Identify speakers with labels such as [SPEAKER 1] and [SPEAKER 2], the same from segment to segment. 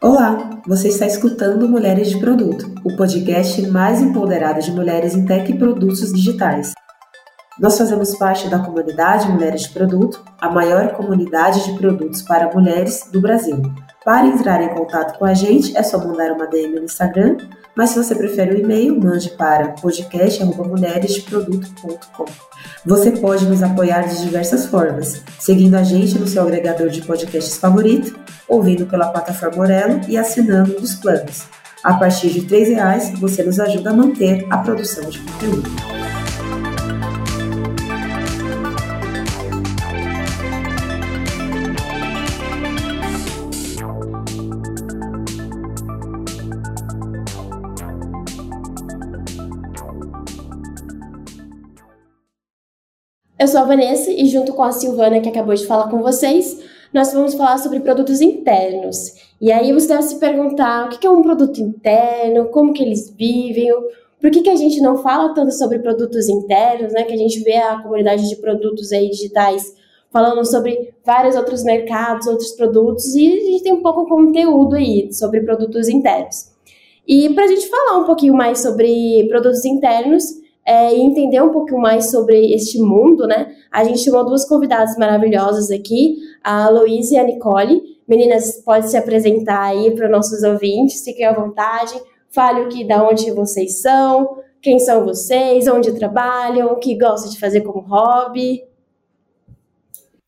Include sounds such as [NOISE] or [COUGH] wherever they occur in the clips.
[SPEAKER 1] Olá, você está escutando Mulheres de Produto, o podcast mais empoderado de mulheres em tech e produtos digitais. Nós fazemos parte da comunidade Mulheres de Produto, a maior comunidade de produtos para mulheres do Brasil. Para entrar em contato com a gente, é só mandar uma DM no Instagram, mas se você prefere o e-mail, mande para podcast.mulheresdeproduto.com. Você pode nos apoiar de diversas formas, seguindo a gente no seu agregador de podcasts favorito, ouvindo pela plataforma Orelo e assinando dos planos. A partir de R$ reais, você nos ajuda a manter a produção de conteúdo.
[SPEAKER 2] Eu sou a Vanessa e junto com a Silvana que acabou de falar com vocês, nós vamos falar sobre produtos internos. E aí você deve se perguntar o que é um produto interno, como que eles vivem, por que, que a gente não fala tanto sobre produtos internos, né? Que a gente vê a comunidade de produtos aí digitais falando sobre vários outros mercados, outros produtos, e a gente tem um pouco conteúdo aí sobre produtos internos. E para a gente falar um pouquinho mais sobre produtos internos, é, e entender um pouco mais sobre este mundo, né? A gente chamou duas convidadas maravilhosas aqui, a Louise e a Nicole. Meninas, pode se apresentar aí para nossos ouvintes, fiquem à vontade, fale o que, da onde vocês são, quem são vocês, onde trabalham, o que gostam de fazer como hobby.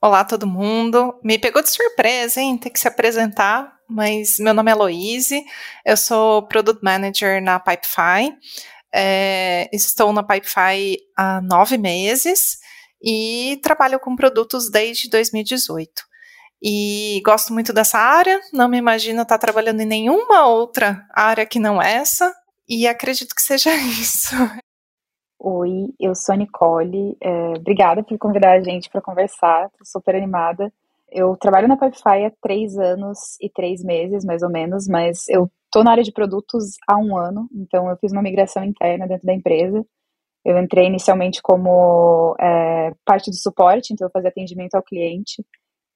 [SPEAKER 3] Olá, todo mundo. Me pegou de surpresa, hein? Ter que se apresentar, mas meu nome é Louise, eu sou Product Manager na Pipefy. É, estou na Pipefy há nove meses e trabalho com produtos desde 2018. E gosto muito dessa área, não me imagino estar trabalhando em nenhuma outra área que não essa, e acredito que seja [LAUGHS] isso.
[SPEAKER 4] Oi, eu sou a Nicole. É, obrigada por convidar a gente para conversar, estou super animada. Eu trabalho na Pipefy há três anos e três meses, mais ou menos, mas eu Estou na área de produtos há um ano, então eu fiz uma migração interna dentro da empresa. Eu entrei inicialmente como é, parte do suporte, então eu fazia atendimento ao cliente.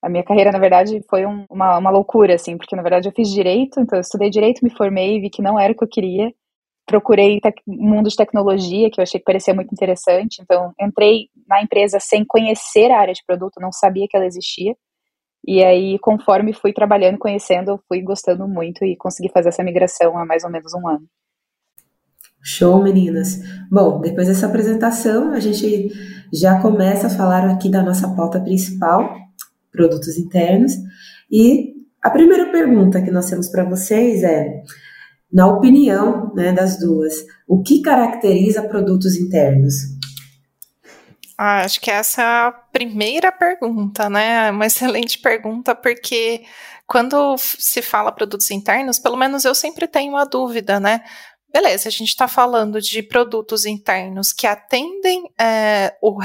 [SPEAKER 4] A minha carreira, na verdade, foi um, uma, uma loucura, assim, porque na verdade eu fiz direito, então eu estudei direito, me formei, vi que não era o que eu queria. Procurei mundo de tecnologia, que eu achei que parecia muito interessante, então entrei na empresa sem conhecer a área de produto, não sabia que ela existia. E aí, conforme fui trabalhando, conhecendo, eu fui gostando muito e consegui fazer essa migração há mais ou menos um ano.
[SPEAKER 1] Show, meninas. Bom, depois dessa apresentação, a gente já começa a falar aqui da nossa pauta principal, produtos internos. E a primeira pergunta que nós temos para vocês é, na opinião né, das duas, o que caracteriza produtos internos?
[SPEAKER 3] Ah, acho que essa é a primeira pergunta, né? Uma [LAUGHS] excelente pergunta, porque quando se fala produtos internos, pelo menos eu sempre tenho a dúvida, né? Beleza, a gente está falando de produtos internos que atendem é, o,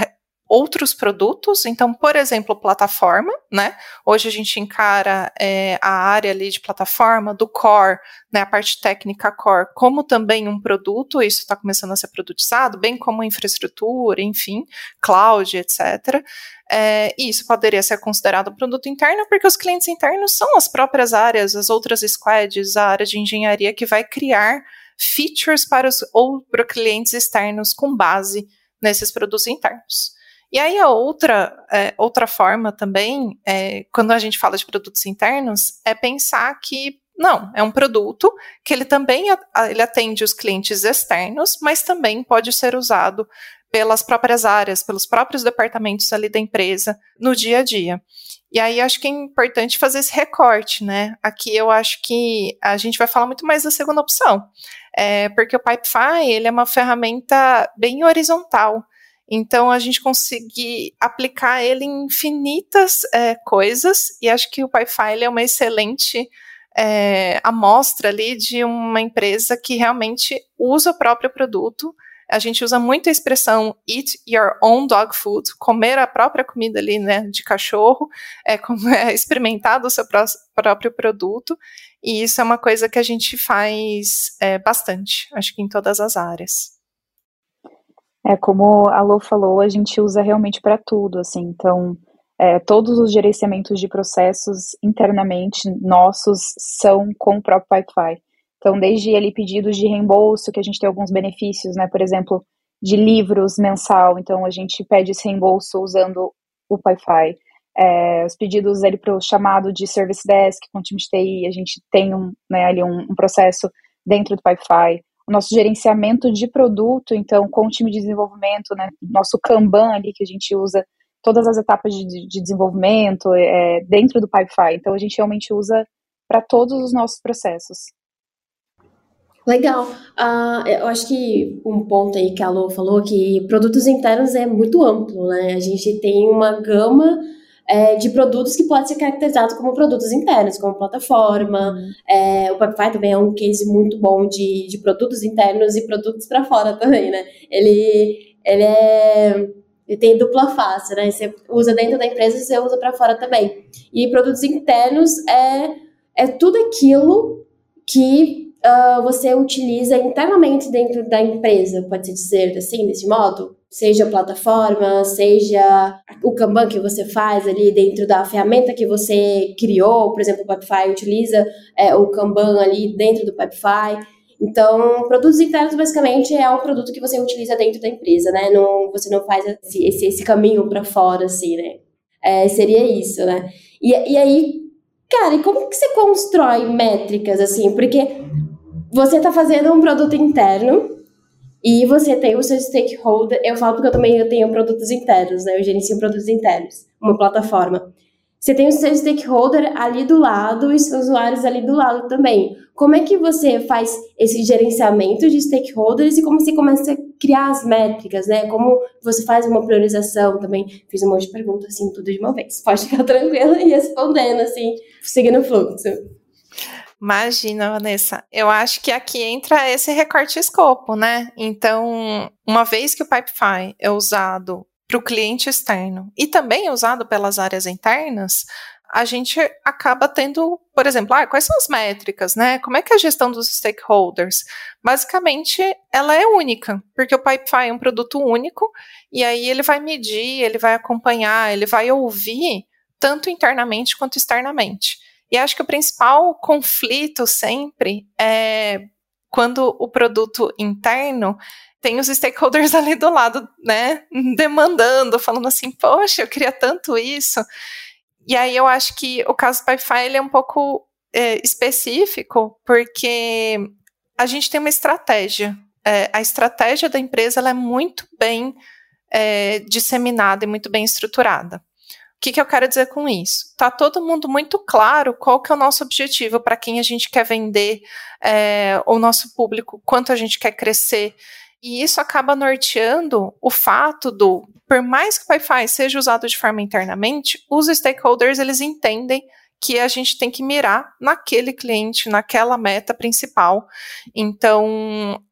[SPEAKER 3] outros produtos. Então, por exemplo, plataforma, né? Hoje a gente encara é, a área ali de plataforma do core, né? A parte técnica core, como também um produto. Isso está começando a ser produtizado, bem como infraestrutura, enfim, cloud, etc. É, isso poderia ser considerado produto interno, porque os clientes internos são as próprias áreas, as outras squads, a área de engenharia que vai criar features para os ou para clientes externos com base nesses produtos internos. E aí a outra, é, outra forma também, é, quando a gente fala de produtos internos, é pensar que não, é um produto que ele também ele atende os clientes externos, mas também pode ser usado pelas próprias áreas, pelos próprios departamentos ali da empresa no dia a dia. E aí acho que é importante fazer esse recorte, né? Aqui eu acho que a gente vai falar muito mais da segunda opção, é, porque o Pipefy ele é uma ferramenta bem horizontal. Então, a gente conseguir aplicar ele em infinitas é, coisas, e acho que o PyFile é uma excelente é, amostra ali de uma empresa que realmente usa o próprio produto. A gente usa muito a expressão eat your own dog food, comer a própria comida ali, né, de cachorro, é, é [LAUGHS] experimentar do seu pró próprio produto, e isso é uma coisa que a gente faz é, bastante, acho que em todas as áreas.
[SPEAKER 4] É como a Lô falou, a gente usa realmente para tudo, assim. Então, é, todos os gerenciamentos de processos internamente nossos são com o próprio Pipefy. Então, desde ali pedidos de reembolso, que a gente tem alguns benefícios, né? Por exemplo, de livros mensal, então a gente pede esse reembolso usando o Pipefy. É, os pedidos ali para o chamado de Service Desk com o time de TI, a gente tem um, né, ali um, um processo dentro do Pipefy o nosso gerenciamento de produto, então, com o time de desenvolvimento, né, nosso Kanban ali que a gente usa todas as etapas de, de desenvolvimento é, dentro do Pipefy. Então, a gente realmente usa para todos os nossos processos.
[SPEAKER 2] Legal. Uh, eu acho que um ponto aí que a Lu falou que produtos internos é muito amplo, né? A gente tem uma gama é, de produtos que pode ser caracterizado como produtos internos, como plataforma. Uhum. É, o Pipefy também é um case muito bom de, de produtos internos e produtos para fora também, né? Ele, ele é ele tem dupla face, né? Você usa dentro da empresa e você usa para fora também. E produtos internos é, é tudo aquilo que uh, você utiliza internamente dentro da empresa, pode-se dizer assim, desse modo? Seja a plataforma, seja o Kanban que você faz ali dentro da ferramenta que você criou, por exemplo, o Pipefy utiliza é, o Kanban ali dentro do Pipefy. Então, produtos internos basicamente é um produto que você utiliza dentro da empresa, né? Não, você não faz esse, esse, esse caminho para fora, assim, né? É, seria isso, né? E, e aí, cara, e como que você constrói métricas, assim? Porque você está fazendo um produto interno, e você tem o seu stakeholder, eu falo porque eu também eu tenho produtos internos, né? Eu gerencio produtos internos, uma plataforma. Você tem o seu stakeholder ali do lado e seus usuários ali do lado também. Como é que você faz esse gerenciamento de stakeholders e como você começa a criar as métricas, né? Como você faz uma priorização também? Fiz um monte de perguntas assim, tudo de uma vez. Pode ficar [LAUGHS] tranquila e respondendo assim, seguindo o fluxo.
[SPEAKER 3] Imagina, Vanessa. Eu acho que aqui entra esse recorte escopo, né? Então, uma vez que o Pipefy é usado para o cliente externo e também é usado pelas áreas internas, a gente acaba tendo, por exemplo, ah, quais são as métricas, né? Como é que é a gestão dos stakeholders? Basicamente, ela é única, porque o Pipefy é um produto único, e aí ele vai medir, ele vai acompanhar, ele vai ouvir tanto internamente quanto externamente. E acho que o principal conflito sempre é quando o produto interno tem os stakeholders [LAUGHS] ali do lado, né, demandando, falando assim, poxa, eu queria tanto isso. E aí eu acho que o caso do Pipefy ele é um pouco é, específico, porque a gente tem uma estratégia. É, a estratégia da empresa ela é muito bem é, disseminada e muito bem estruturada. O que, que eu quero dizer com isso? Tá todo mundo muito claro qual que é o nosso objetivo, para quem a gente quer vender, é, o nosso público, quanto a gente quer crescer. E isso acaba norteando o fato do, por mais que o Wi-Fi seja usado de forma internamente, os stakeholders eles entendem que a gente tem que mirar naquele cliente, naquela meta principal. Então,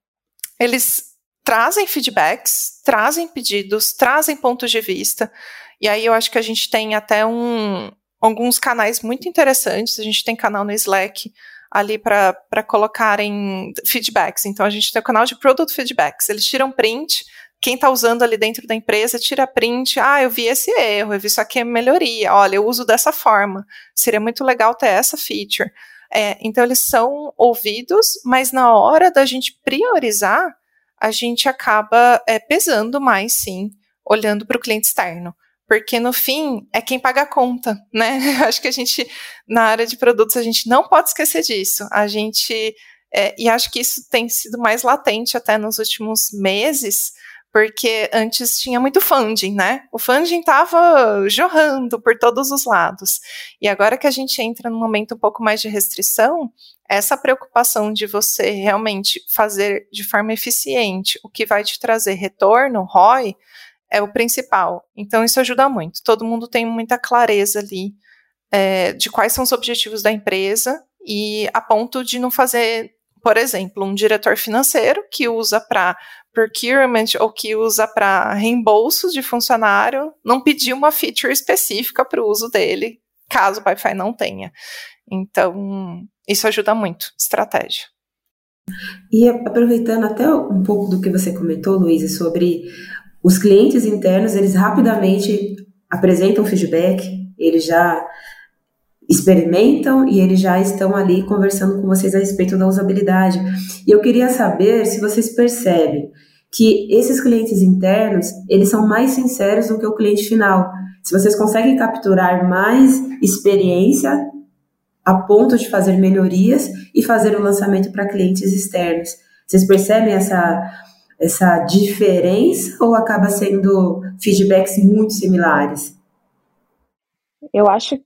[SPEAKER 3] eles trazem feedbacks, trazem pedidos, trazem pontos de vista. E aí eu acho que a gente tem até um, alguns canais muito interessantes. A gente tem canal no Slack ali para colocarem feedbacks. Então a gente tem o canal de Product Feedbacks. Eles tiram print. Quem está usando ali dentro da empresa tira print. Ah, eu vi esse erro, eu vi isso aqui é melhoria. Olha, eu uso dessa forma. Seria muito legal ter essa feature. É, então eles são ouvidos, mas na hora da gente priorizar, a gente acaba é, pesando mais, sim, olhando para o cliente externo porque no fim é quem paga a conta, né? [LAUGHS] Acho que a gente, na área de produtos, a gente não pode esquecer disso. A gente, é, e acho que isso tem sido mais latente até nos últimos meses, porque antes tinha muito funding, né? O funding estava jorrando por todos os lados. E agora que a gente entra num momento um pouco mais de restrição, essa preocupação de você realmente fazer de forma eficiente o que vai te trazer retorno, ROI, é o principal. Então, isso ajuda muito. Todo mundo tem muita clareza ali é, de quais são os objetivos da empresa e a ponto de não fazer, por exemplo, um diretor financeiro que usa para procurement ou que usa para reembolso de funcionário, não pedir uma feature específica para o uso dele, caso o Wi-Fi não tenha. Então, isso ajuda muito, estratégia.
[SPEAKER 1] E aproveitando até um pouco do que você comentou, Luísa, sobre os clientes internos, eles rapidamente apresentam feedback, eles já experimentam e eles já estão ali conversando com vocês a respeito da usabilidade. E eu queria saber se vocês percebem que esses clientes internos, eles são mais sinceros do que o cliente final. Se vocês conseguem capturar mais experiência a ponto de fazer melhorias e fazer o lançamento para clientes externos. Vocês percebem essa essa diferença ou acaba sendo feedbacks muito similares?
[SPEAKER 4] Eu acho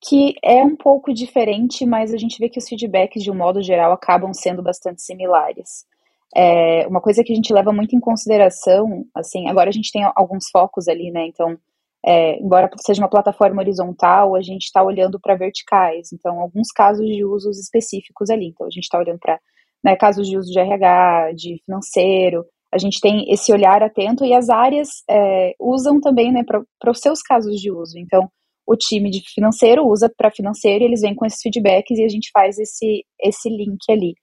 [SPEAKER 4] que é um pouco diferente, mas a gente vê que os feedbacks, de um modo geral, acabam sendo bastante similares. É, uma coisa que a gente leva muito em consideração, assim, agora a gente tem alguns focos ali, né? Então, é, embora seja uma plataforma horizontal, a gente está olhando para verticais. Então, alguns casos de usos específicos ali. Então, a gente está olhando para né, casos de uso de RH, de financeiro. A gente tem esse olhar atento e as áreas é, usam também né, para os seus casos de uso. Então, o time de financeiro usa para financeiro e eles vêm com esses feedbacks e a gente faz esse, esse link ali.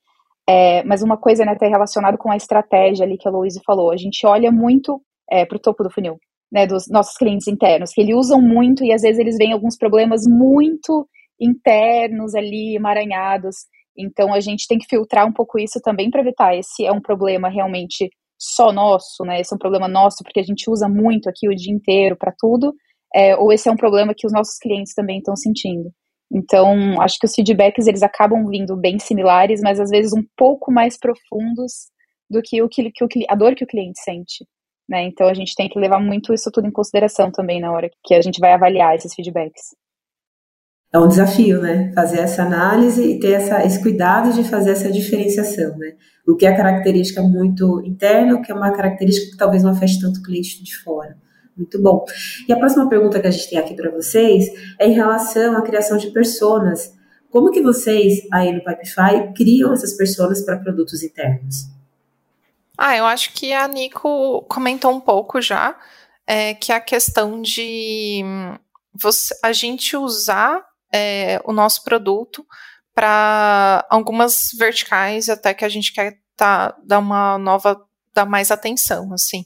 [SPEAKER 4] É, mas uma coisa né, tá relacionada com a estratégia ali que a Louise falou. A gente olha muito é, para o topo do funil, né, dos nossos clientes internos, que eles usam muito e às vezes eles veem alguns problemas muito internos ali, emaranhados. Então a gente tem que filtrar um pouco isso também para evitar esse é um problema realmente só nosso, né? Esse é um problema nosso porque a gente usa muito aqui o dia inteiro para tudo, é, ou esse é um problema que os nossos clientes também estão sentindo. Então, acho que os feedbacks eles acabam vindo bem similares, mas às vezes um pouco mais profundos do que o que, que o, a dor que o cliente sente. Né? Então, a gente tem que levar muito isso tudo em consideração também na hora que a gente vai avaliar esses feedbacks.
[SPEAKER 1] É um desafio, né? Fazer essa análise e ter essa, esse cuidado de fazer essa diferenciação, né? O que é característica muito interna, o que é uma característica que talvez não afete tanto o cliente de fora. Muito bom. E a próxima pergunta que a gente tem aqui para vocês é em relação à criação de personas. Como que vocês, aí no Pipefy, criam essas personas para produtos internos?
[SPEAKER 3] Ah, eu acho que a Nico comentou um pouco já, é, que a questão de você, a gente usar é, o nosso produto para algumas verticais até que a gente quer tá, dar uma nova, dar mais atenção, assim.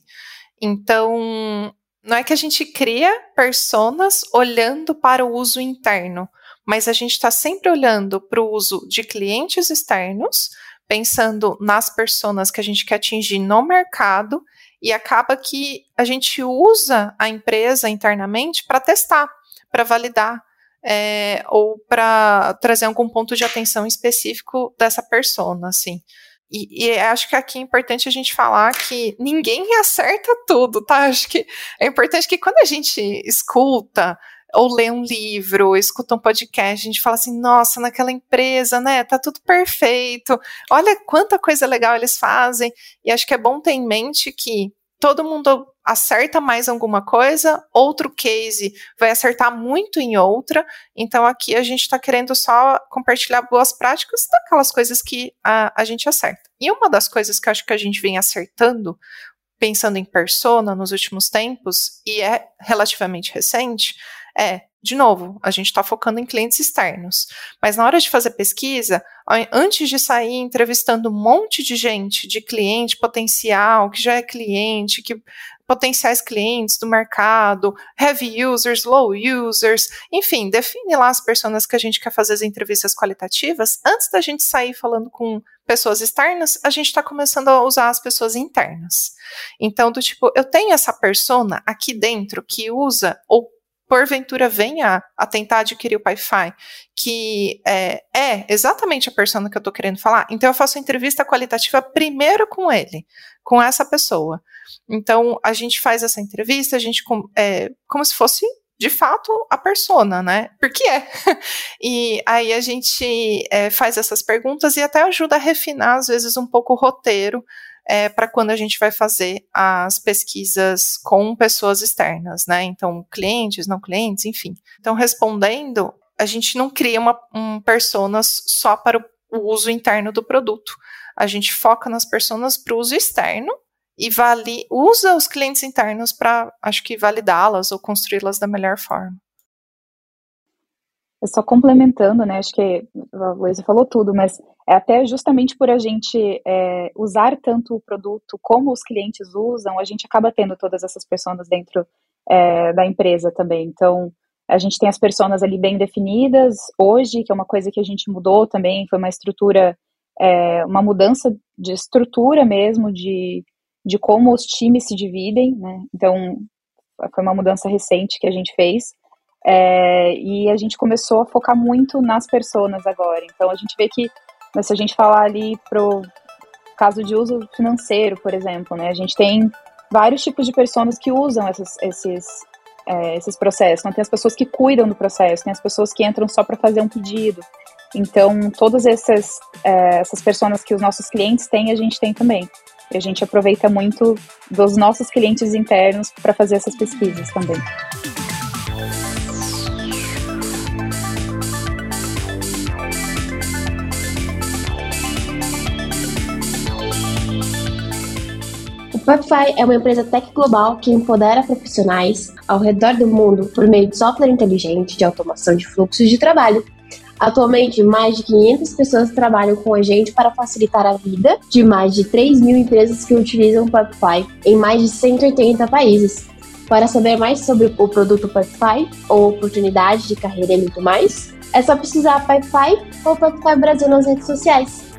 [SPEAKER 3] Então, não é que a gente cria personas olhando para o uso interno, mas a gente está sempre olhando para o uso de clientes externos, pensando nas pessoas que a gente quer atingir no mercado, e acaba que a gente usa a empresa internamente para testar, para validar, é, ou para trazer algum ponto de atenção específico dessa persona, assim. E, e, acho que aqui é importante a gente falar que ninguém acerta tudo, tá? Acho que é importante que quando a gente escuta ou lê um livro, escuta um podcast, a gente fala assim, nossa, naquela empresa, né, tá tudo perfeito, olha quanta coisa legal eles fazem, e acho que é bom ter em mente que todo mundo acerta mais alguma coisa, outro case vai acertar muito em outra. Então aqui a gente está querendo só compartilhar boas práticas daquelas coisas que a, a gente acerta. E uma das coisas que acho que a gente vem acertando, pensando em persona nos últimos tempos, e é relativamente recente, é de novo, a gente está focando em clientes externos. Mas na hora de fazer pesquisa, antes de sair entrevistando um monte de gente, de cliente potencial, que já é cliente, que potenciais clientes do mercado, heavy users, low users, enfim, define lá as pessoas que a gente quer fazer as entrevistas qualitativas. Antes da gente sair falando com pessoas externas, a gente está começando a usar as pessoas internas. Então, do tipo, eu tenho essa persona aqui dentro que usa ou porventura venha a tentar adquirir o Pi-Fi, que é, é, exatamente a persona que eu estou querendo falar, então eu faço entrevista qualitativa primeiro com ele, com essa pessoa. Então a gente faz essa entrevista, a gente é, como se fosse de fato a persona, né? Porque é. [LAUGHS] E aí a gente é, faz essas perguntas e até ajuda a refinar, às vezes, um pouco o roteiro é, para quando a gente vai fazer as pesquisas com pessoas externas, né? Então, clientes, não clientes, enfim. Então, respondendo, a gente não cria uma um personas só para o uso interno do produto. A gente foca nas personas para o uso externo e vali, usa os clientes internos para, acho que, validá-las ou construí-las da melhor forma.
[SPEAKER 4] Só complementando, né? Acho que a Luísa falou tudo, mas é até justamente por a gente é, usar tanto o produto como os clientes usam, a gente acaba tendo todas essas pessoas dentro é, da empresa também. Então, a gente tem as pessoas ali bem definidas hoje, que é uma coisa que a gente mudou também, foi uma estrutura, é, uma mudança de estrutura mesmo, de, de como os times se dividem, né? Então, foi uma mudança recente que a gente fez. É, e a gente começou a focar muito nas pessoas agora. Então, a gente vê que, se a gente falar ali pro caso de uso financeiro, por exemplo, né? A gente tem vários tipos de pessoas que usam esses, esses é, esses processos. Então, tem as pessoas que cuidam do processo, tem as pessoas que entram só para fazer um pedido. Então, todas essas, é, essas pessoas que os nossos clientes têm, a gente tem também. E a gente aproveita muito dos nossos clientes internos para fazer essas pesquisas também.
[SPEAKER 2] Webfy é uma empresa tech global que empodera profissionais ao redor do mundo por meio de software inteligente de automação de fluxos de trabalho. Atualmente, mais de 500 pessoas trabalham com a gente para facilitar a vida de mais de 3 mil empresas que utilizam o Pipefy em mais de 180 países. Para saber mais sobre o produto Pipefy ou oportunidade de carreira e muito mais, é só precisar Pipefy ou Pipefy Brasil nas redes sociais.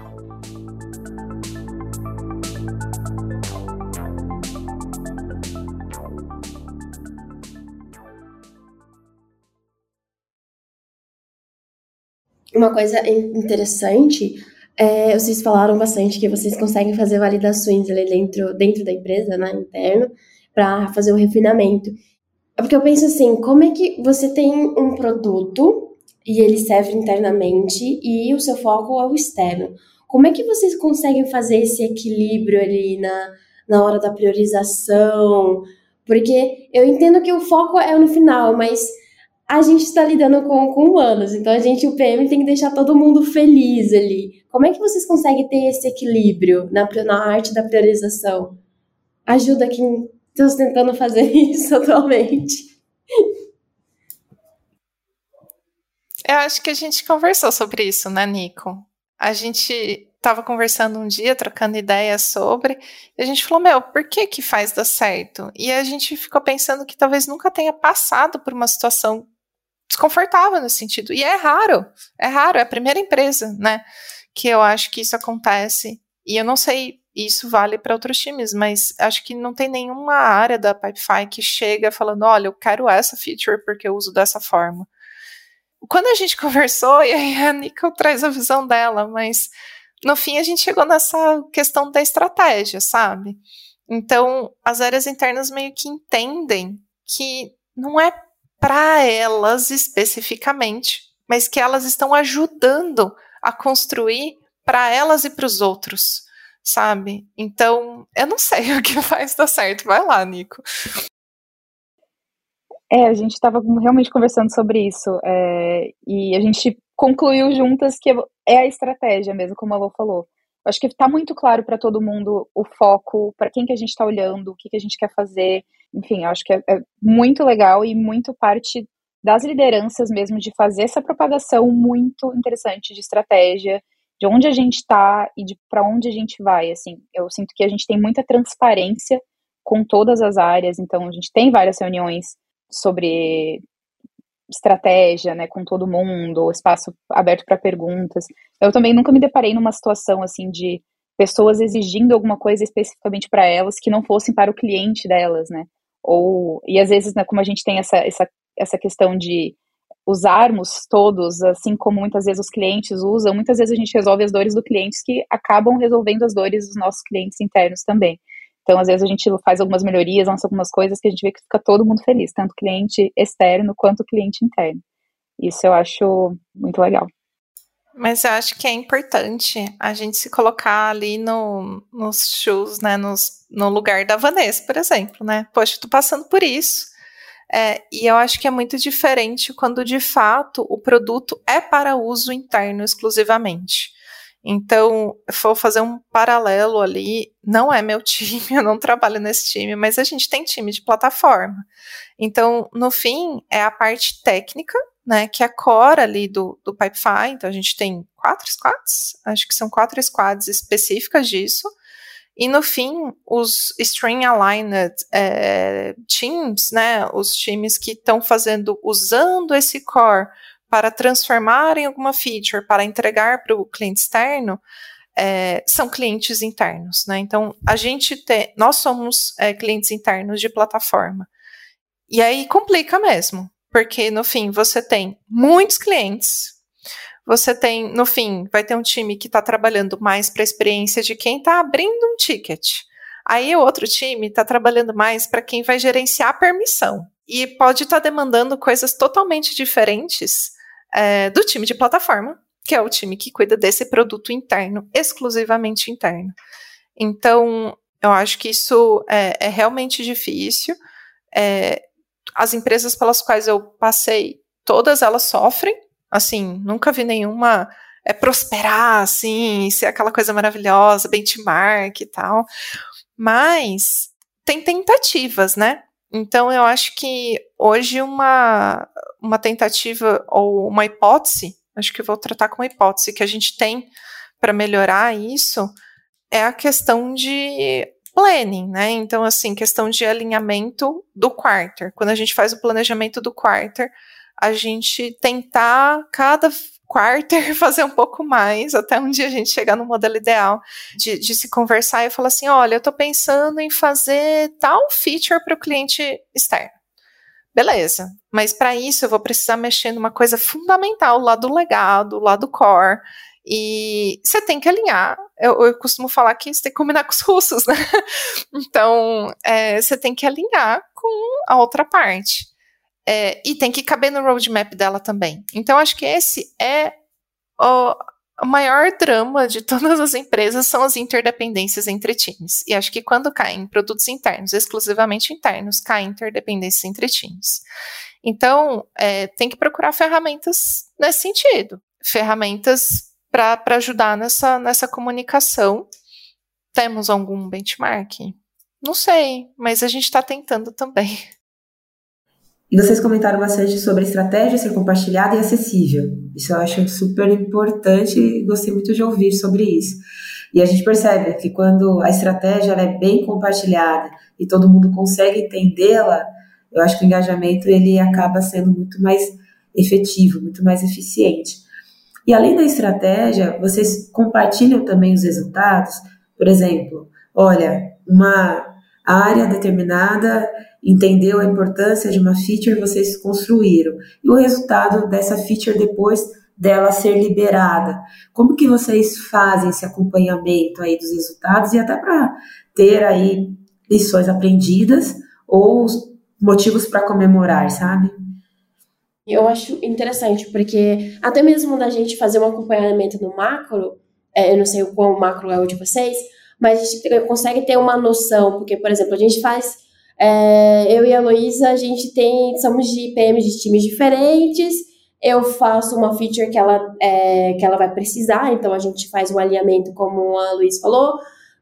[SPEAKER 2] Uma coisa interessante é, vocês falaram bastante que vocês conseguem fazer validações ali dentro, dentro da empresa, né, interno, para fazer o refinamento. É porque eu penso assim, como é que você tem um produto e ele serve internamente e o seu foco é o externo? Como é que vocês conseguem fazer esse equilíbrio ali na, na hora da priorização? Porque eu entendo que o foco é no final, mas a gente está lidando com, com humanos, então a gente, o PM, tem que deixar todo mundo feliz ali. Como é que vocês conseguem ter esse equilíbrio na, na arte da priorização? Ajuda quem está tentando fazer [LAUGHS] isso atualmente.
[SPEAKER 3] Eu acho que a gente conversou sobre isso, né, Nico? A gente estava conversando um dia, trocando ideias sobre, e a gente falou, meu, por que que faz dar certo? E a gente ficou pensando que talvez nunca tenha passado por uma situação desconfortável nesse sentido. E é raro, é raro, é a primeira empresa, né, que eu acho que isso acontece. E eu não sei, isso vale para outros times, mas acho que não tem nenhuma área da Pipefy que chega falando, olha, eu quero essa feature porque eu uso dessa forma. Quando a gente [LAUGHS] conversou, e aí a Nicole traz a visão dela, mas no fim a gente chegou nessa questão da estratégia, sabe? Então, as áreas internas meio que entendem que não é para elas especificamente, mas que elas estão ajudando a construir para elas e para os outros, sabe? Então, eu não sei [LAUGHS] o que faz dar certo. Vai lá, Nico.
[SPEAKER 4] É, a gente estava realmente conversando sobre isso é, e a gente concluiu juntas que é a estratégia mesmo, como a Lô falou. Acho que está muito claro para todo mundo o foco, para quem que a gente está olhando, o que, que a gente quer fazer, enfim, acho que é, é muito legal e muito parte das lideranças mesmo de fazer essa propagação muito interessante de estratégia, de onde a gente está e de para onde a gente vai. Assim, eu sinto que a gente tem muita transparência com todas as áreas, então a gente tem várias reuniões sobre estratégia, né, com todo mundo, espaço aberto para perguntas. Eu também nunca me deparei numa situação assim de pessoas exigindo alguma coisa especificamente para elas que não fossem para o cliente delas, né? Ou, e às vezes, né, como a gente tem essa, essa, essa questão de usarmos todos, assim como muitas vezes os clientes usam, muitas vezes a gente resolve as dores do cliente que acabam resolvendo as dores dos nossos clientes internos também. Então, às vezes, a gente faz algumas melhorias, lança algumas coisas que a gente vê que fica todo mundo feliz, tanto cliente externo quanto cliente interno. Isso eu acho muito legal.
[SPEAKER 3] Mas eu acho que é importante a gente se colocar ali no, nos shows, né, nos, no lugar da Vanessa, por exemplo, né? Poxa, eu tô passando por isso. É, e eu acho que é muito diferente quando de fato o produto é para uso interno exclusivamente. Então, vou fazer um paralelo ali. Não é meu [LAUGHS] time, eu não trabalho nesse time, mas a gente tem time de plataforma. Então, no fim, é a parte técnica né, que é a core ali do, do Pipefy, então a gente tem quatro squads, acho que são quatro squads específicas disso, E no fim, os string aligned é, teams, né, os times que estão fazendo, usando esse core para transformar em alguma feature, para entregar para o cliente externo, é, são clientes internos, né? Então, a gente tem, nós somos é, clientes internos de plataforma. E aí complica mesmo, porque no fim você tem muitos clientes, você tem, no fim, vai ter um time que está trabalhando mais para a experiência de quem está abrindo um ticket. Aí o outro time está trabalhando mais para quem vai gerenciar a permissão. E pode estar tá demandando coisas totalmente diferentes é, do time de plataforma, que é o time que cuida desse produto interno, exclusivamente interno. Então, eu acho que isso é, é realmente difícil. É, as empresas pelas quais eu passei, todas elas sofrem Assim, nunca vi nenhuma é, prosperar, assim, ser aquela coisa maravilhosa, benchmark e tal. Mas tem tentativas, né? Então eu acho que hoje uma, uma tentativa ou uma hipótese, acho que eu vou tratar como uma hipótese que a gente tem para melhorar isso é a questão de planning, né? Então, assim, questão de alinhamento do quarter. Quando a gente faz o planejamento do quarter, a gente tentar cada quarter [LAUGHS] fazer um pouco mais, até um dia a gente chegar no modelo ideal de, de se conversar e falar assim: olha, eu estou pensando em fazer tal feature para o cliente externo. Beleza, mas para isso eu vou precisar mexer numa coisa fundamental lá do legado, lá do core. E você tem que alinhar. Eu, eu, costumo falar que você tem que combinar com os russos, né? [LAUGHS] Então, é, você tem que alinhar com a outra parte. É, e tem que caber no roadmap dela também. Então, acho que esse é o, maior drama de [LAUGHS] todas as empresas são as interdependências entre times. E acho que quando caem produtos internos, exclusivamente internos, caem interdependências entre times. Então, é, tem que procurar ferramentas nesse sentido. Ferramentas para ajudar nessa, nessa comunicação. Temos algum benchmark? Não sei, mas a gente está tentando também. [LAUGHS]
[SPEAKER 1] E vocês comentaram bastante sobre a estratégia ser compartilhada e acessível. Isso eu acho super importante e gostei muito de ouvir sobre isso. E a gente percebe que quando a estratégia é bem compartilhada e todo mundo consegue entendê-la, eu acho que o engajamento ele acaba sendo muito mais efetivo, muito mais eficiente. E além da estratégia, vocês compartilham também os resultados. Por exemplo, olha, uma área determinada entendeu a importância de uma feature, vocês construíram. E o resultado dessa feature depois dela ser liberada. Como que vocês fazem esse acompanhamento aí dos resultados e até para ter aí lições aprendidas ou motivos para comemorar, sabe?
[SPEAKER 2] Eu acho interessante, porque até mesmo da gente fazer um acompanhamento no macro, é, eu não sei o quão macro é o de vocês, mas a gente consegue ter uma noção, porque, por exemplo, a gente faz é, eu e a Luísa, a gente tem, somos de PMs de times diferentes. Eu faço uma feature que ela, é, que ela vai precisar, então a gente faz um alinhamento, como a Luísa falou,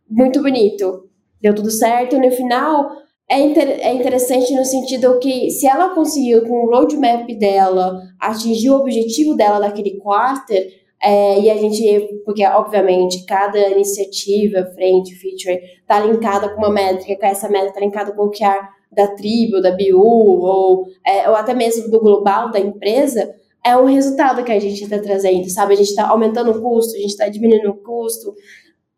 [SPEAKER 2] muito bonito. Deu tudo certo. No final, é, inter, é interessante no sentido que se ela conseguiu, com o roadmap dela, atingir o objetivo dela daquele quarter, é, e a gente, porque obviamente cada iniciativa, frente, feature, está linkada com uma métrica, essa métrica está linkada com o QR da tribo, da BU, ou, é, ou até mesmo do global da empresa, é um resultado que a gente está trazendo, sabe? A gente está aumentando o custo, a gente está diminuindo o custo,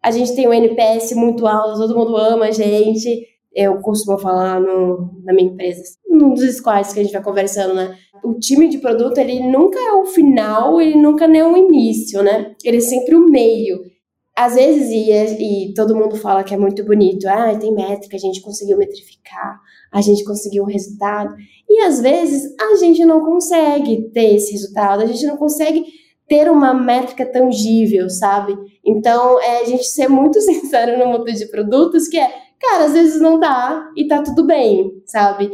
[SPEAKER 2] a gente tem um NPS muito alto, todo mundo ama a gente. Eu costumo falar no, na minha empresa, num dos squads que a gente vai conversando, né? o time de produto, ele nunca é o final, ele nunca nem é o início, né? Ele é sempre o meio. Às vezes, e, e todo mundo fala que é muito bonito, ah, tem métrica, a gente conseguiu metrificar, a gente conseguiu um resultado. E às vezes a gente não consegue ter esse resultado, a gente não consegue ter uma métrica tangível, sabe? Então, é a gente ser muito [LAUGHS] sincero no mundo de produtos, que é, cara, às vezes não dá e tá tudo bem, sabe?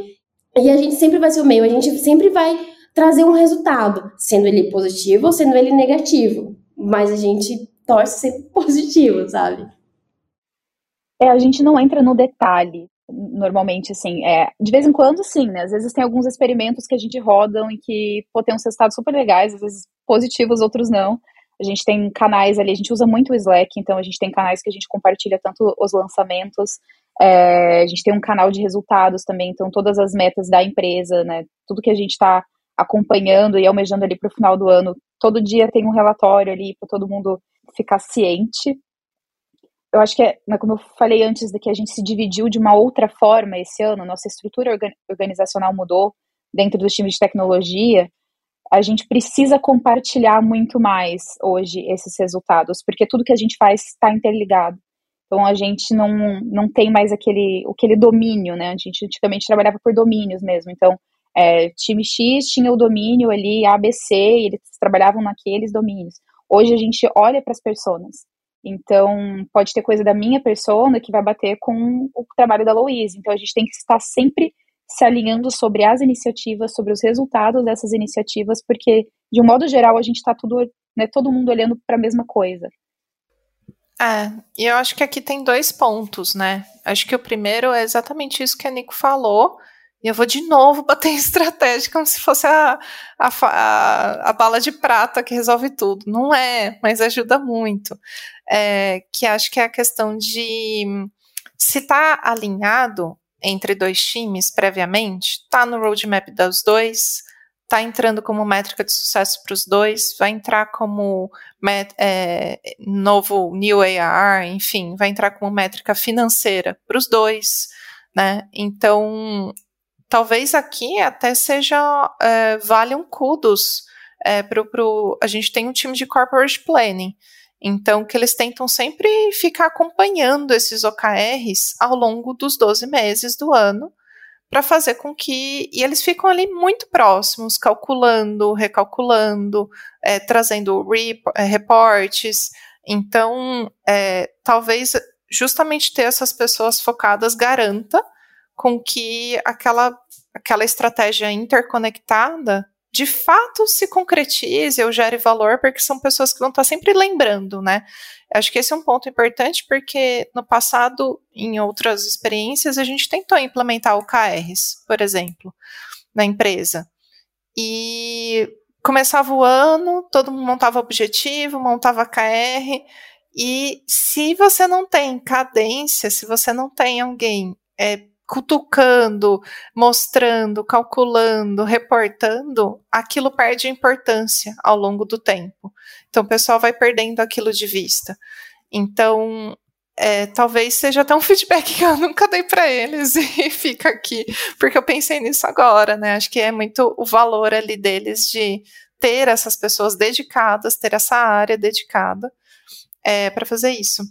[SPEAKER 2] E a gente sempre vai ser o meio, a gente sempre vai trazer um resultado, sendo ele positivo ou sendo ele negativo. Mas a gente torce sempre [LAUGHS] positivo, sabe?
[SPEAKER 4] É, a gente não entra no detalhe, normalmente, assim. É, de vez em quando, sim, né? Às vezes tem alguns experimentos que a gente rodam e que pô, tem uns resultados super legais, às vezes positivos, outros não. A gente tem canais ali, a gente usa muito o Slack, então a gente tem canais que a gente compartilha tanto os lançamentos, é, a gente tem um canal de resultados também, então todas as metas da empresa, né, tudo que a gente está acompanhando e almejando ali para o final do ano, todo dia tem um relatório ali para todo mundo ficar ciente. Eu acho que, é, né, como eu falei antes, de que a gente se dividiu de uma outra forma esse ano, nossa estrutura organizacional mudou dentro dos times de tecnologia, a gente precisa compartilhar muito mais hoje esses resultados, porque tudo que a gente faz está interligado. Então a gente não, não tem mais aquele, aquele domínio, né? A gente antigamente trabalhava por domínios mesmo. Então, é, time X tinha o domínio ali, ABC, e eles trabalhavam naqueles domínios. Hoje a gente olha para as pessoas. Então, pode ter coisa da minha persona que vai bater com o trabalho da Louise. Então, a gente tem que estar sempre se alinhando sobre as iniciativas, sobre os resultados dessas iniciativas, porque, de um modo geral, a gente está tudo, né, todo mundo olhando para a mesma coisa.
[SPEAKER 3] É, e eu acho que aqui tem dois pontos, né? Acho que o primeiro é exatamente isso que a Nico falou, e eu vou de novo bater em estratégia como se fosse a, a, a, a, bala de prata que resolve tudo. Não é, mas ajuda muito. É, que acho que é a questão de se está alinhado entre dois times previamente, está no roadmap dos dois, está entrando como métrica de sucesso para os dois, vai entrar como é, novo New AR, enfim, vai entrar como métrica financeira para os dois, né? Então, talvez aqui até seja é, vale um kudos é, a gente tem um time de corporate planning então, que eles tentam sempre ficar acompanhando esses OKRs ao longo dos 12 meses do ano, para fazer com que. E eles ficam ali muito próximos, calculando, recalculando, é, trazendo é, reportes. Então, é, talvez justamente ter essas pessoas focadas garanta com que aquela, aquela estratégia interconectada de fato se concretize ou gere valor, porque são pessoas que vão estar sempre lembrando, né? Acho que esse é um ponto importante, porque no passado, em outras experiências, a gente tentou implementar o KRs, por exemplo, na empresa. E começava o ano, todo mundo montava objetivo, montava KR, e se você não tem cadência, se você não tem alguém é, cutucando, mostrando, calculando, reportando, aquilo perde importância ao longo do tempo. Então o pessoal vai perdendo aquilo de vista. Então, é, talvez seja até um feedback que eu [LAUGHS] nunca dei para eles [LAUGHS] e fica aqui, porque eu pensei nisso agora, né? Acho que é muito o valor ali deles de ter essas pessoas dedicadas, ter essa área dedicada é, para fazer isso.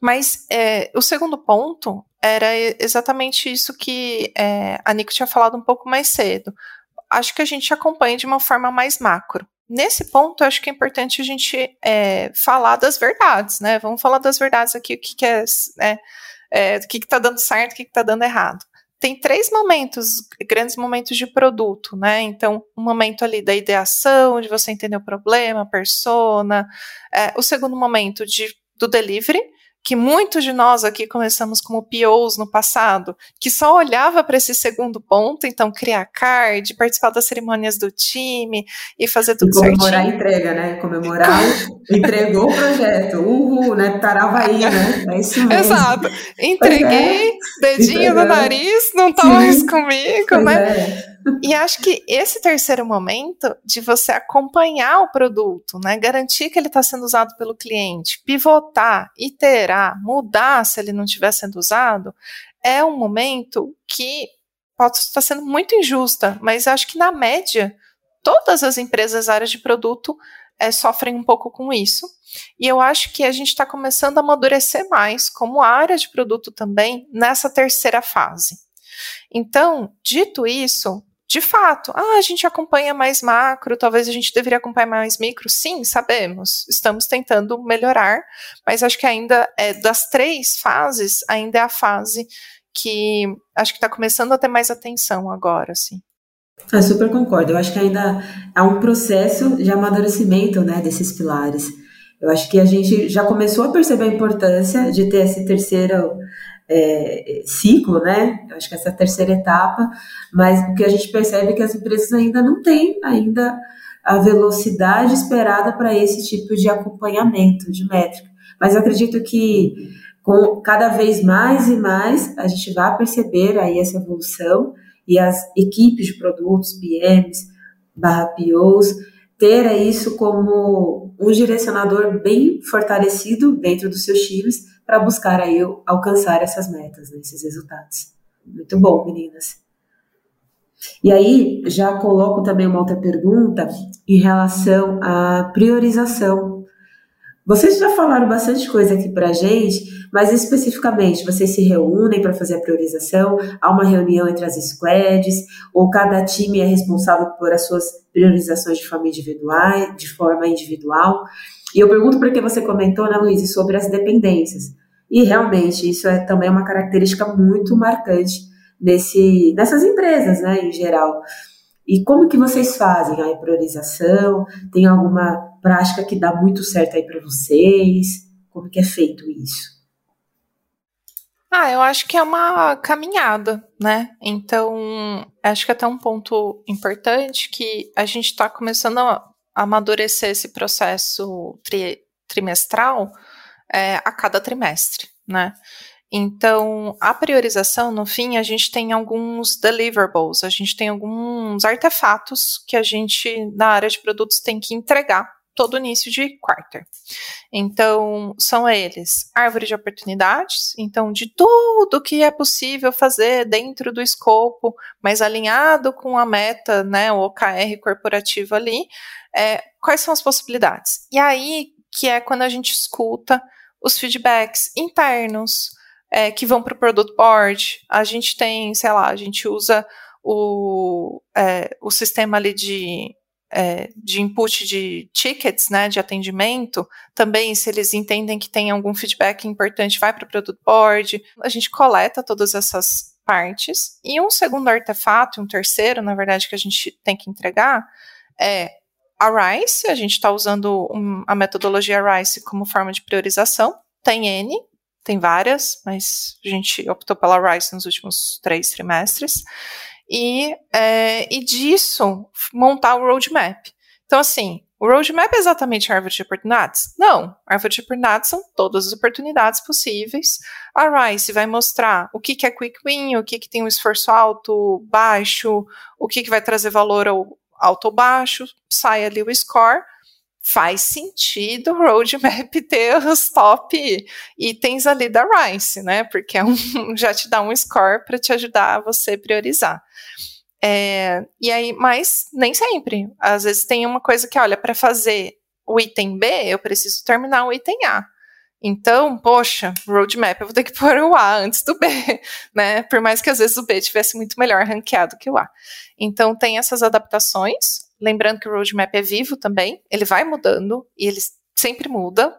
[SPEAKER 3] Mas é, o segundo ponto era exatamente isso que é, a Nico tinha falado um pouco mais cedo. Acho que a gente acompanha de uma forma mais macro. Nesse ponto, acho que é importante a gente é, falar das verdades, né? Vamos falar das verdades aqui, o que, que é, né, é, o que está dando certo, o que está dando errado. Tem três momentos, grandes momentos de produto, né? Então, um momento ali da ideação, de você entender o problema, a persona. É, o segundo momento de, do delivery, que muitos de nós aqui começamos como POs no passado, que só olhava para esse segundo ponto, então criar card, participar das cerimônias do time e fazer tudo e
[SPEAKER 1] comemorar
[SPEAKER 3] certinho.
[SPEAKER 1] a entrega, né? Comemorar, [LAUGHS] entregou o projeto, uhul, né? Taravaí, né? É isso mesmo.
[SPEAKER 3] Exato. Entreguei, é. dedinho no nariz, não tá mais comigo, pois né? É. E acho que esse terceiro momento de você acompanhar o produto, né, garantir que ele está sendo usado pelo cliente, pivotar, iterar, mudar se ele não estiver sendo usado, é um momento que pode estar sendo muito injusta, mas acho que na média todas as empresas áreas de produto é, sofrem um pouco com isso. E eu acho que a gente está começando a amadurecer mais como área de produto também nessa terceira fase. Então, dito isso, de fato, ah, a gente acompanha mais macro, talvez a gente deveria acompanhar mais micro. Sim, sabemos, estamos tentando melhorar, mas acho que ainda é das três fases, ainda é a fase que acho que está começando a ter mais atenção agora, assim.
[SPEAKER 1] Eu super concordo. Eu acho que ainda há um processo de amadurecimento né, desses pilares. Eu acho que a gente já começou a perceber a importância de ter esse terceiro é, ciclo, né? Eu acho que essa é a terceira etapa, mas o que a gente percebe é que as empresas ainda não têm ainda a velocidade esperada para esse tipo de acompanhamento de métrica. Mas eu acredito que com cada vez mais e mais a gente vai perceber aí essa evolução e as equipes de produtos, PMs, barra POs, ter isso como um direcionador bem fortalecido dentro dos seus times para buscar aí alcançar essas metas, né, esses resultados. Muito bom, meninas. E aí, já coloco também uma outra pergunta em relação à priorização. Vocês já falaram bastante coisa aqui para a gente, mas especificamente, vocês se reúnem para fazer a priorização? Há uma reunião entre as squads? Ou cada time é responsável por as suas priorizações de forma individual? De forma individual? E eu pergunto porque você comentou, né, Luiz, sobre as dependências. E realmente, isso é também uma característica muito marcante nesse, nessas empresas, né, em geral. E como que vocês fazem a priorização? Tem alguma prática que dá muito certo aí para vocês? Como que é feito isso?
[SPEAKER 3] Ah, eu acho que é uma caminhada, né? Então, acho que até um ponto importante que a gente está começando a amadurecer esse processo tri trimestral é, a cada trimestre, né? Então, a priorização, no fim, a gente tem alguns deliverables, a gente tem alguns artefatos que a gente, na área de produtos, tem que entregar todo início de quarter. Então, são eles: árvore de oportunidades, então, de tudo que é possível fazer dentro do escopo, mas alinhado com a meta, né, o OKR corporativo ali, é, quais são as possibilidades? E aí que é quando a gente escuta os feedbacks internos, é, que vão para o product board. A gente tem, sei lá, a gente usa o, é, o sistema ali de, é, de input de tickets, né, de atendimento, também se eles entendem que tem algum feedback importante, vai para o product board. A gente coleta todas essas partes. E um segundo artefato, um terceiro, na verdade, que a gente tem que entregar é a RICE. A gente está usando um, a metodologia RICE como forma de priorização. Tem N, tem várias, mas a gente optou pela Rice nos últimos três trimestres. E, é, e disso, montar o roadmap. Então, assim, o roadmap é exatamente a árvore de oportunidades? Não. A árvore de oportunidades são todas as oportunidades possíveis. A Rice vai mostrar o que, que é quick win, o que, que tem um esforço alto, baixo, o que, que vai trazer valor ao alto ou baixo, sai ali o score faz sentido o roadmap [LAUGHS] ter os top itens ali da Rice, né? Porque é um, [LAUGHS] já te dá um score para te ajudar a você priorizar. É, e aí, mas nem sempre. Às vezes tem uma coisa que, olha, para fazer o item B, eu preciso terminar o item A. Então, poxa, roadmap, eu vou ter que [LAUGHS] pôr o A antes do B, né? Por mais que às vezes o B tivesse muito melhor ranqueado que o A. Então, tem essas adaptações. Lembrando que o roadmap é vivo também, ele vai mudando e ele sempre muda.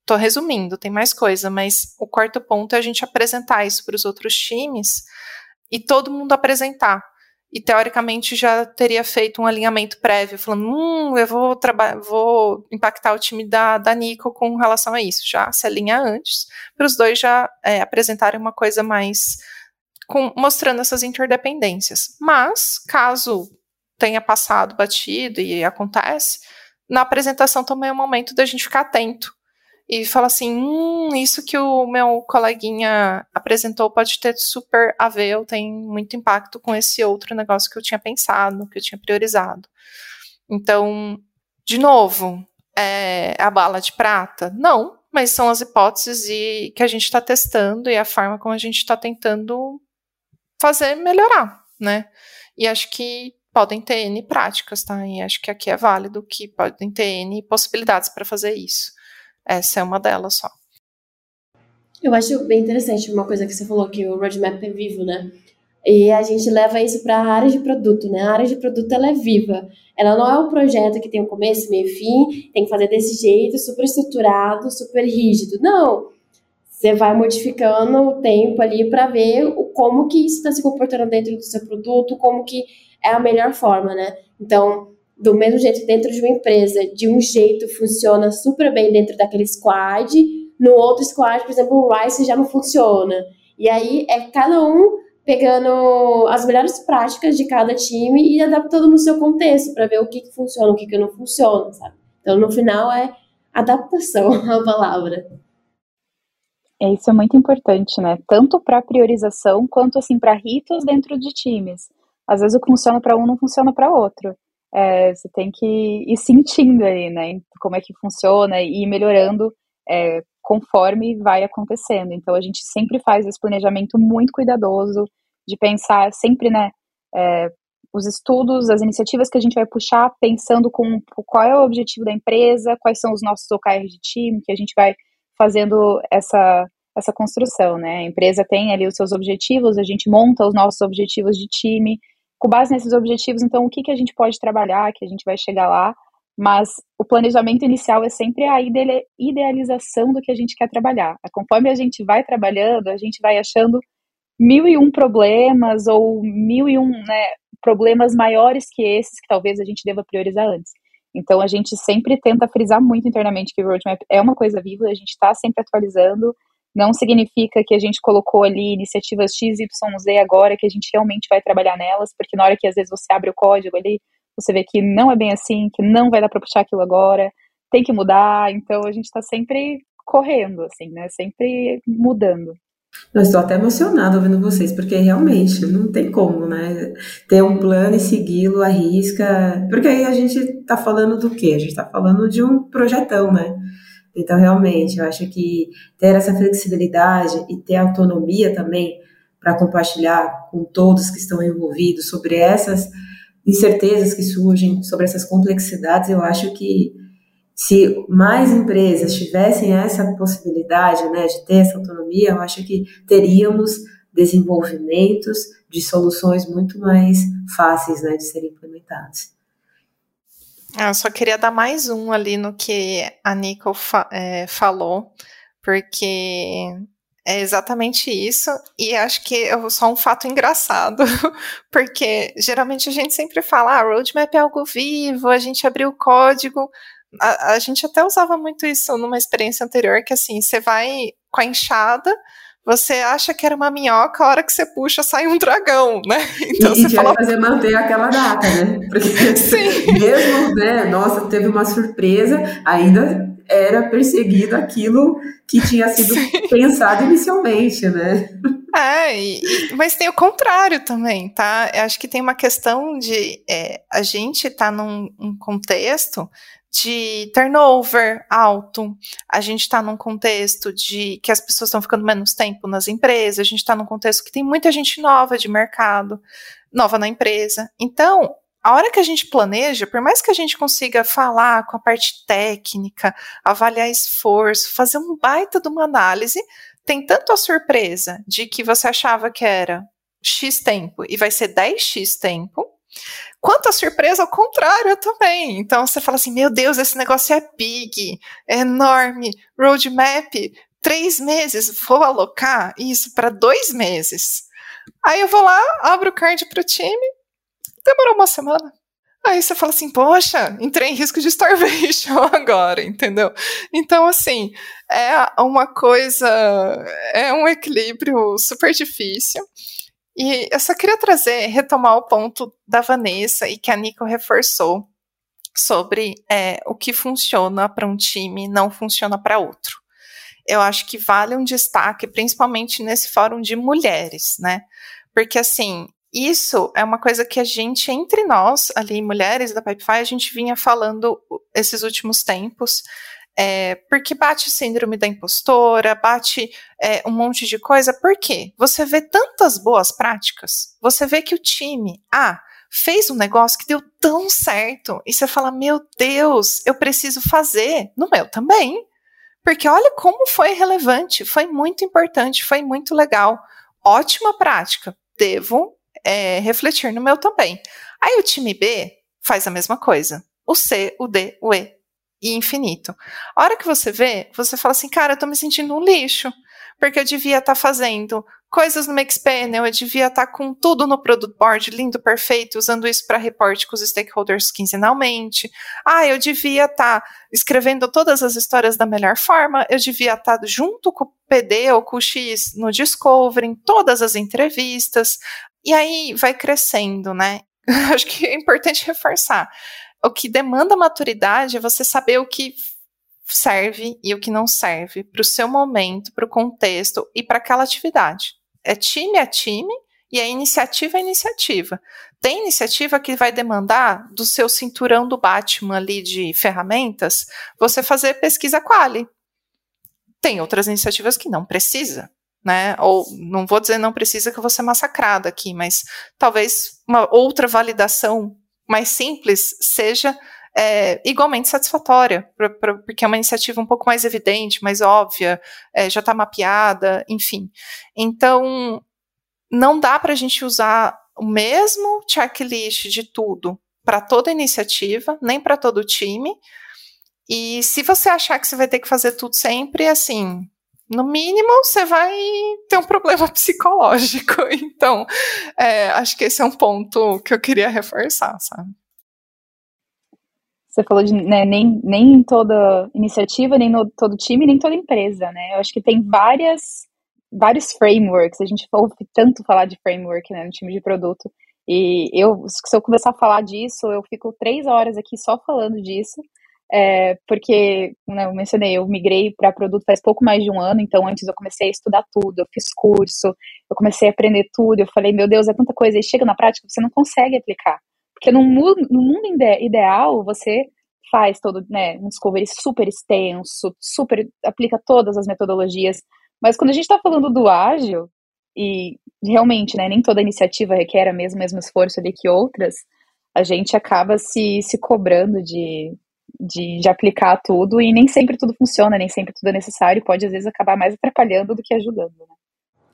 [SPEAKER 3] Estou resumindo, tem mais coisa, mas o quarto ponto é a gente apresentar isso para os outros times e todo mundo apresentar. E teoricamente já teria feito um alinhamento prévio, falando: hum, eu vou, vou impactar o time da, da Nico com relação a isso. Já se alinha antes, para os dois já é, apresentarem uma coisa mais com, mostrando essas interdependências. Mas, caso tenha passado batido e acontece, na apresentação também é o momento da gente ficar atento e falar assim, hum, isso que o meu coleguinha apresentou pode ter super a ver, tem muito impacto com esse outro negócio que eu tinha pensado, que eu tinha priorizado. Então, de novo, é a bala de prata? Não, mas são as hipóteses e, que a gente está testando e a forma como a gente está tentando fazer melhorar, né? E acho que podem ter N práticas, tá? E acho que aqui é válido que podem ter N possibilidades para fazer isso. Essa é uma delas só.
[SPEAKER 2] Eu acho bem interessante uma coisa que você falou, que o roadmap é vivo, né? E a gente leva isso para a área de produto, né? A área de produto ela é viva. Ela não é um projeto que tem um começo, meio e fim, tem que fazer desse jeito, super estruturado, super rígido. Não. Você vai modificando o tempo ali para ver o, como que isso está se comportando dentro do seu produto, como que é a melhor forma, né? Então, do mesmo jeito dentro de uma empresa, de um jeito funciona super bem dentro daquele squad, no outro squad, por exemplo, o Rice já não funciona. E aí é cada um pegando as melhores práticas de cada time e adaptando no seu contexto para ver o que, que funciona, o que, que não funciona, sabe? Então, no final, é adaptação [LAUGHS] a palavra.
[SPEAKER 4] É, isso é muito importante, né? Tanto para priorização quanto assim para ritos dentro de times. Às vezes o que funciona para um não funciona para outro. É, você tem que ir sentindo aí, né? Como é que funciona e ir melhorando é, conforme vai acontecendo. Então a gente sempre faz esse planejamento muito cuidadoso de pensar sempre, né, é, os estudos, as iniciativas que a gente vai puxar, pensando com qual é o objetivo da empresa, quais são os nossos OKRs de time, que a gente vai fazendo essa essa construção, né? A empresa tem ali os seus objetivos, a gente monta os nossos objetivos de time, com base nesses objetivos, então o que, que a gente pode trabalhar, que a gente vai chegar lá, mas o planejamento inicial é sempre a idealização do que a gente quer trabalhar. Conforme a gente vai trabalhando, a gente vai achando mil e um problemas ou mil e um né, problemas maiores que esses que talvez a gente deva priorizar antes. Então a gente sempre tenta frisar muito internamente que o roadmap é uma coisa viva, a gente está sempre atualizando. Não significa que a gente colocou ali iniciativas X, Y, Z agora, que a gente realmente vai trabalhar nelas, porque na hora que às vezes você abre o código ali, você vê que não é bem assim, que não vai dar para puxar aquilo agora, tem que mudar, então a gente está sempre correndo, assim, né? Sempre mudando.
[SPEAKER 1] Eu estou até emocionada ouvindo vocês, porque realmente não tem como, né? Ter um plano e segui-lo à risca. Porque aí a gente está falando do quê? A gente está falando de um projetão, né? Então, realmente, eu acho que ter essa flexibilidade e ter autonomia também para compartilhar com todos que estão envolvidos sobre essas incertezas que surgem, sobre essas complexidades, eu acho que se mais empresas tivessem essa possibilidade né, de ter essa autonomia, eu acho que teríamos desenvolvimentos de soluções muito mais fáceis né, de serem implementadas.
[SPEAKER 3] Eu só queria dar mais um ali no que a Nico fa é, falou, porque é exatamente isso, e acho que é só um fato engraçado, [LAUGHS] porque geralmente a gente sempre fala, ah, roadmap é algo vivo, a gente abriu o código, a, a gente até usava muito isso numa experiência anterior, que assim, você vai com a enxada, você acha que era uma minhoca, a hora que você puxa sai um dragão, né? [LAUGHS]
[SPEAKER 1] Então e, você e fala... fazer manter aquela data, né? Porque [LAUGHS] Sim. mesmo, né, nossa, teve uma surpresa, ainda era perseguido aquilo que tinha sido Sim. pensado inicialmente, né?
[SPEAKER 3] É, e, mas tem o contrário também, tá? Eu acho que tem uma questão de é, a gente tá num um contexto de turnover alto, a gente está num contexto de que as pessoas estão ficando menos tempo nas empresas, a gente está num contexto que tem muita gente nova de mercado, nova na empresa. Então, a hora que a gente planeja, por mais que a gente consiga falar com a parte técnica, avaliar esforço, fazer um baita de uma análise, tem tanto a surpresa de que você achava que era X tempo e vai ser 10X tempo, quanto a surpresa ao contrário também. Então você fala assim: meu Deus, esse negócio é big, é enorme, roadmap, três meses, vou alocar isso para dois meses. Aí eu vou lá, abro o card para o time, demorou uma semana. Aí você fala assim, poxa, entrei em risco de starvation [LAUGHS] agora, entendeu? Então, assim, é uma coisa, é um equilíbrio super difícil. E eu só queria trazer, retomar o ponto da Vanessa e que a Nico reforçou sobre é, o que funciona para um time não funciona para outro. Eu acho que vale um destaque, principalmente nesse fórum de mulheres, né? Porque assim, isso é uma coisa que a gente, entre nós, ali, mulheres da Pipefy, a gente vinha falando esses últimos tempos, é, porque bate síndrome da impostora, bate é, um monte de coisa. Por quê? Você vê tantas boas práticas, você vê que o time, ah, fez um negócio que deu tão certo, e você fala, meu Deus, eu preciso fazer no meu também. Porque olha como foi relevante, foi muito importante, foi muito legal. Ótima prática, devo é, refletir no meu também. Aí o time B faz a mesma coisa. O C, o D, o E, e infinito. A hora que você vê, você fala assim, cara, eu tô me sentindo um lixo, porque eu devia estar tá fazendo coisas no Mixpanel, eu devia estar tá com tudo no product board, lindo, perfeito, usando isso para reporte com os stakeholders quinzenalmente. Ah, eu devia estar tá escrevendo todas as histórias da melhor forma, eu devia estar tá junto com o PD ou com o X no Discovery, em todas as entrevistas. E aí vai crescendo, né? [LAUGHS] Acho que é importante [LAUGHS] reforçar. O que demanda maturidade é você saber o que serve e o que não serve para o seu momento, para o contexto e para aquela atividade. É time a time e a iniciativa é iniciativa. Tem iniciativa que vai demandar do seu cinturão do Batman ali de ferramentas você fazer pesquisa quali. Tem outras iniciativas que não precisa, né? Ou não vou dizer não precisa que eu vou ser massacrada aqui, mas talvez uma outra validação mais simples seja é, igualmente satisfatória, pra, pra, porque é uma iniciativa um pouco mais evidente, mais óbvia, é, já está mapeada, enfim. Então, não dá para a gente usar o mesmo checklist de tudo para toda iniciativa, nem para todo time. E se você achar que você vai ter que fazer tudo sempre, assim, no mínimo você vai ter um problema [LAUGHS] psicológico. Então, é, acho que esse é um ponto que eu queria reforçar, sabe?
[SPEAKER 4] Você falou de né, nem, nem toda iniciativa, nem no, todo time, nem toda empresa, né? Eu acho que tem várias, vários frameworks. A gente ouve tanto falar de framework né, no time de produto. E eu, se eu começar a falar disso, eu fico três horas aqui só falando disso. É, porque, né, eu mencionei, eu migrei para produto faz pouco mais de um ano, então antes eu comecei a estudar tudo, eu fiz curso, eu comecei a aprender tudo, eu falei, meu Deus, é tanta coisa, e chega na prática, você não consegue aplicar. Porque no mundo, no mundo ideal, você faz todo, né, um discovery super extenso, super aplica todas as metodologias, mas quando a gente está falando do ágil, e realmente, né, nem toda iniciativa requer a mesmo, mesmo esforço ali que outras, a gente acaba se, se cobrando de, de, de aplicar tudo e nem sempre tudo funciona, nem sempre tudo é necessário, pode às vezes acabar mais atrapalhando do que ajudando, né?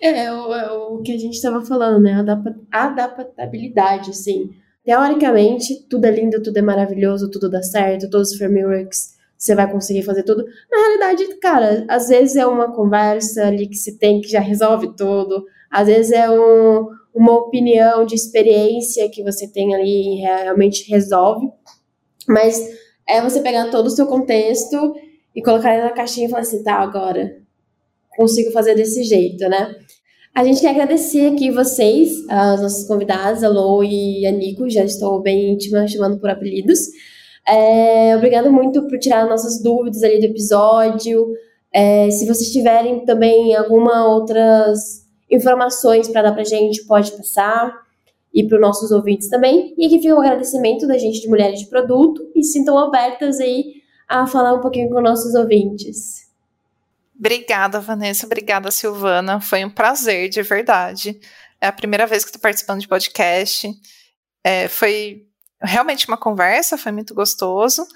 [SPEAKER 2] É, é o, é o que a gente estava falando, né? A adaptabilidade, assim. Teoricamente, tudo é lindo, tudo é maravilhoso, tudo dá certo, todos os frameworks você vai conseguir fazer tudo. Na realidade, cara, às vezes é uma conversa ali que você tem que já resolve tudo. Às vezes é um, uma opinião de experiência que você tem ali e realmente resolve. Mas é você pegar todo o seu contexto e colocar ele na caixinha e falar assim, tá, agora consigo fazer desse jeito, né? A gente quer agradecer aqui vocês, as nossas convidadas, a Lou e a Nico, já estou bem íntima, chamando por apelidos. É, obrigado muito por tirar nossas dúvidas ali do episódio. É, se vocês tiverem também alguma outras informações para dar para gente, pode passar. E para os nossos ouvintes também. E aqui fica o agradecimento da gente de Mulheres de Produto. E sintam abertas aí a falar um pouquinho com nossos ouvintes.
[SPEAKER 3] Obrigada, Vanessa. Obrigada, Silvana. Foi um prazer, de verdade. É a primeira vez que estou participando de podcast. É, foi realmente uma conversa, foi muito gostoso.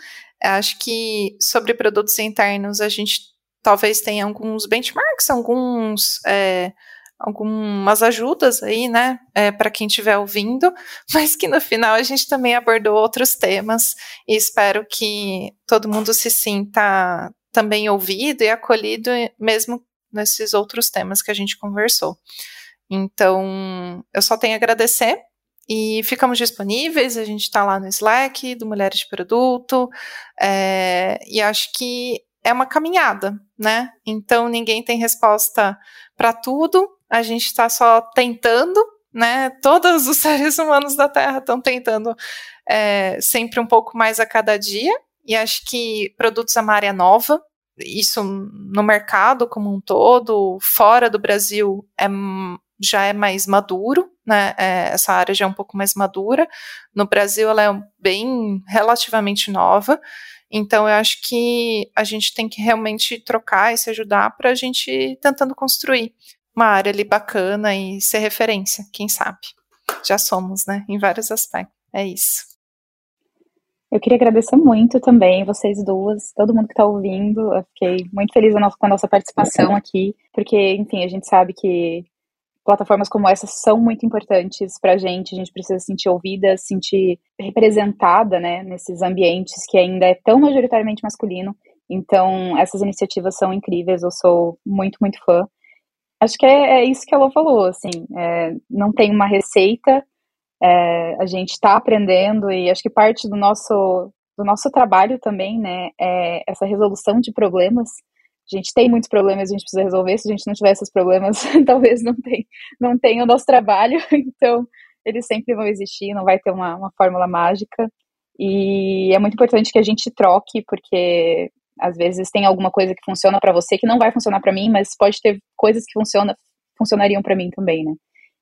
[SPEAKER 3] Acho que sobre produtos internos a gente talvez tenha alguns benchmarks, alguns. É, algumas ajudas aí, né, é, para quem estiver ouvindo, [LAUGHS] mas que no final a gente também abordou outros temas e espero que todo mundo se sinta também ouvido e acolhido mesmo nesses outros temas que a gente conversou. Então, eu só tenho a agradecer e ficamos disponíveis. A gente está lá no Slack do Mulheres de Produto é, e acho que é uma caminhada, né? Então, ninguém tem resposta para tudo. A gente está só tentando, né? Todos os [LAUGHS] seres humanos da Terra estão tentando é, sempre um pouco mais a cada dia e acho que produtos é uma área nova, isso no mercado como um todo, fora do Brasil, é, já é mais maduro, né? É, essa área já é um pouco mais madura. No Brasil, ela é bem relativamente nova. Então, eu acho que a gente tem que realmente trocar e se ajudar para a gente tentando construir uma área ali bacana e ser referência, quem sabe. Já somos, né? Em vários aspectos. É isso.
[SPEAKER 4] Eu queria agradecer muito também vocês duas, todo mundo que está ouvindo. Eu fiquei muito feliz com a nossa participação aqui, porque, enfim, a gente sabe que plataformas como essa são muito importantes para a gente. A gente precisa se sentir ouvida, se sentir representada, né, nesses ambientes que ainda é tão majoritariamente masculino. Então, essas iniciativas são incríveis. Eu sou muito, muito fã. Acho que é, é isso que ela falou, assim, é, não tem uma receita, é, a gente está aprendendo e acho que parte do nosso, do nosso trabalho também, né, é essa resolução de problemas. A gente tem muitos problemas, a gente precisa resolver. Se a gente não tiver esses problemas, [LAUGHS] talvez não tenha, não tenha o nosso trabalho. [LAUGHS] Então, eles sempre vão existir, não vai ter uma, uma fórmula mágica. E é muito importante que a gente troque, porque às vezes tem alguma coisa que funciona para você que não vai funcionar para mim, mas pode ter coisas que funciona, funcionariam para mim também, né?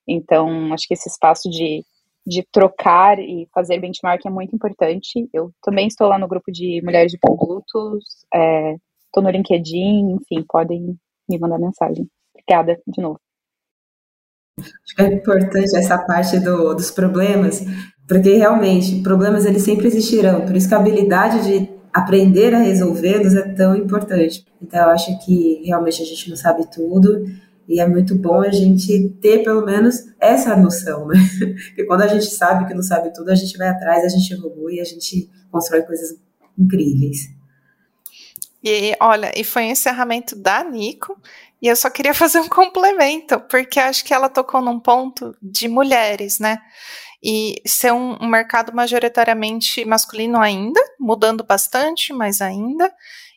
[SPEAKER 4] Então, acho que esse espaço de, de trocar e fazer benchmark é muito importante. Eu também estou lá no grupo de mulheres de produtos, estou é, no LinkedIn, enfim, podem me mandar mensagem. Obrigada de novo.
[SPEAKER 1] Acho que é importante essa parte do, dos problemas, porque realmente problemas eles sempre existirão. Por isso que a habilidade de aprender a resolvê-los é tão importante. Então, eu acho que realmente a gente não sabe tudo e é muito bom a gente ter pelo menos essa noção, né? [LAUGHS] Porque quando a gente sabe que não sabe tudo, a gente vai atrás, a gente evolui, a gente constrói coisas incríveis.
[SPEAKER 3] E olha, e foi o encerramento da Nico, e eu só queria [LAUGHS] fazer um complemento, porque acho que ela tocou num ponto de mulheres, né? E ser um, um, mercado majoritariamente masculino ainda, mudando bastante, mas ainda.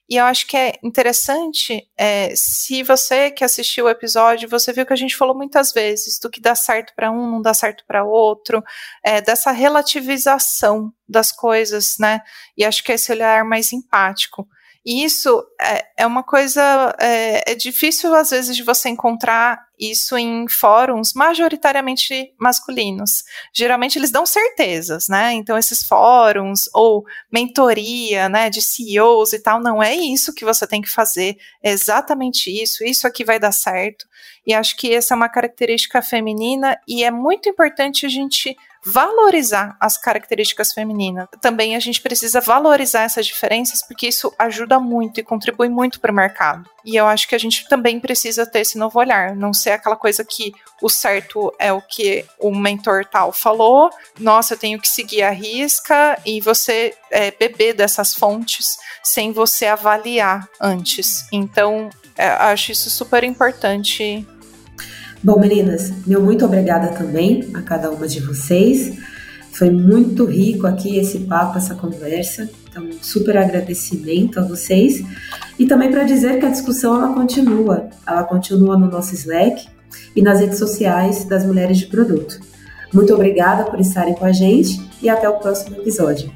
[SPEAKER 3] E eu acho que é interessante, é, se você que assistiu o episódio, você viu que a gente falou muitas vezes do que dá certo para um, não dá certo para outro, é, dessa relativização das coisas, né? E acho que é esse olhar mais empático. E isso é, é uma coisa. É, é, difícil, às vezes, de você encontrar isso em fóruns majoritariamente masculinos. Geralmente eles dão certezas, né? Então, esses fóruns ou mentoria né, de CEOs e tal, não é isso que você tem que fazer, é exatamente isso, isso aqui vai dar certo. E acho que essa é uma característica feminina e é muito importante a gente valorizar as características femininas. Também a gente precisa valorizar essas diferenças porque isso ajuda muito e contribui muito para o mercado. E eu acho que a gente também precisa ter esse novo olhar, não ser aquela coisa que o certo é o que o mentor tal falou, nossa, eu tenho que seguir a risca e você é, beber dessas fontes sem você avaliar antes. Então, é, acho isso super importante
[SPEAKER 1] Bom, meninas, meu muito obrigada também a cada uma de vocês. Foi muito rico aqui esse papo, essa conversa. Então, super agradecimento a vocês. E também para dizer que a discussão ela continua. Ela continua no nosso Slack e nas redes sociais das Mulheres de Produto. Muito obrigada por estarem com a gente e até o próximo episódio.